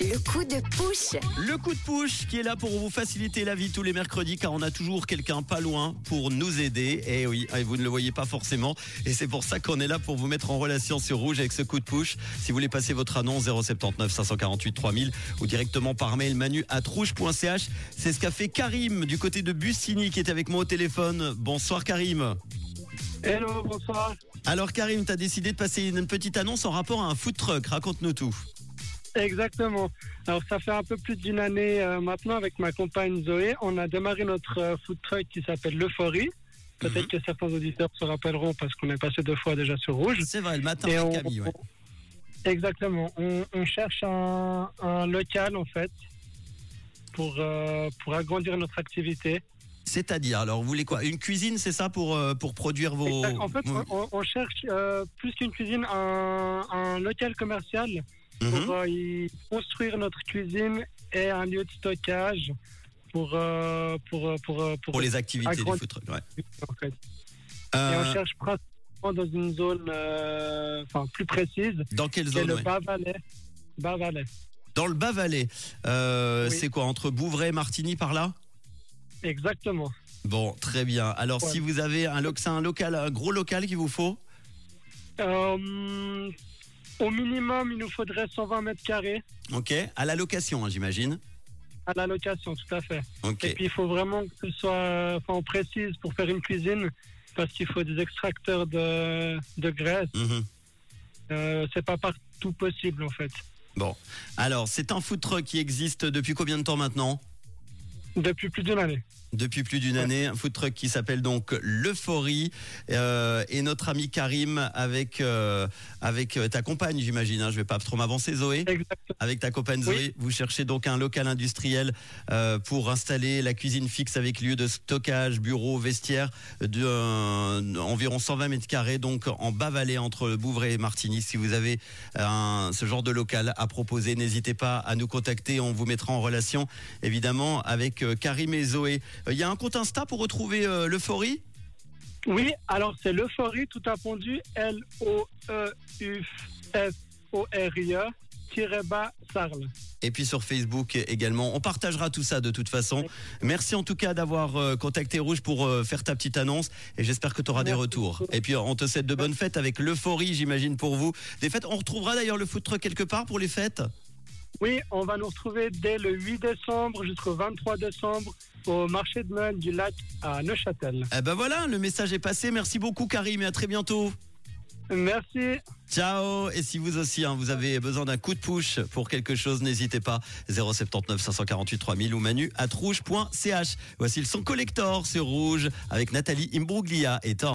Le coup de push. Le coup de push qui est là pour vous faciliter la vie tous les mercredis car on a toujours quelqu'un pas loin pour nous aider. Et oui, et vous ne le voyez pas forcément. Et c'est pour ça qu'on est là pour vous mettre en relation sur Rouge avec ce coup de push. Si vous voulez passer votre annonce 079 548 3000 ou directement par mail manu at rouge.ch. C'est ce qu'a fait Karim du côté de Bussini qui est avec moi au téléphone. Bonsoir Karim. Hello, bonsoir. Alors Karim, tu as décidé de passer une petite annonce en rapport à un food truck. Raconte-nous tout. Exactement. Alors ça fait un peu plus d'une année euh, maintenant avec ma compagne Zoé, on a démarré notre euh, food truck qui s'appelle l'Euphorie. Peut-être Mhm. que certains auditeurs se rappelleront parce qu'on est passé deux fois déjà sur Rouge. C'est vrai, le matin Et avec on- Camille. ouais. Exactement. On, on cherche un, un local en fait pour euh, pour agrandir notre activité. C'est-à-dire, alors vous voulez quoi? Une cuisine, c'est ça pour, euh, pour produire vos... Exact. En fait, on, on cherche euh, plus qu'une cuisine, un, un local commercial Mhm. pour euh, y construire notre cuisine et un lieu de stockage pour euh, pour pour, pour, pour les activités du food truck. ouais. en fait. Et on cherche principalement dans une zone enfin plus précise, dans quelle zone le ouais? Bas-Valais. Bas-Valais. Dans le Bas-Valais. Oui. C'est quoi Entre Bouvray et Martigny par là? Exactement. Bon, très bien. Alors, Ouais. si vous avez un, loc- c'est un local, un gros local qu'il vous faut Euh, au minimum, il nous faudrait 120 mètres carrés Ok. À la location, hein, j'imagine. à la location, tout à fait. Ok. Et puis il faut vraiment que ce soit, enfin, on précise pour faire une cuisine, parce qu'il faut des extracteurs de, de graisse. Mhm. Euh, c'est pas partout possible en fait. Bon. Alors, c'est un food truck qui existe depuis combien de temps maintenant? Depuis plus d'une année. Depuis plus d'une année, un food truck qui s'appelle donc l'Euphorie euh, et notre ami Karim avec euh, avec euh, ta compagne, j'imagine. Hein, je vais pas trop m'avancer, Zoé. Exactement. Avec ta compagne Zoé, Oui. vous cherchez donc un local industriel euh, pour installer la cuisine fixe avec lieu de stockage, bureau, vestiaire de euh, environ 120 mètres carrés, donc en bas-vallée entre Bouvray et Martigny. Si vous avez un, ce genre de local à proposer, n'hésitez pas à nous contacter. On vous mettra en relation évidemment avec Karim et Zoé. Euh, Il y a un compte Insta pour retrouver euh, l'euphorie? Oui, alors c'est l'euphorie tout appendu L-O-E-U-F-O-R-I-E tiré bas Sarle. et puis sur Facebook également. On partagera tout ça de toute façon. Merci en tout cas d'avoir euh, contacté Rouge pour euh, faire ta petite annonce et j'espère que tu auras des retours. Et puis on te souhaite de bonnes fêtes avec l'euphorie, j'imagine, pour vous. Des fêtes, on retrouvera d'ailleurs le food truck quelque part pour les fêtes? Oui, on va nous retrouver dès le 8 décembre jusqu'au 23 décembre au marché de Noël du lac à Neuchâtel. Eh ben voilà, le message est passé. Merci beaucoup Karim et à très bientôt. Merci. Ciao Et si vous aussi, hein, vous avez besoin d'un coup de push pour quelque chose, n'hésitez pas. 079 548 3000 ou manu at rouge.ch. Voici le son collector sur Rouge avec Nathalie Imbruglia et Thor.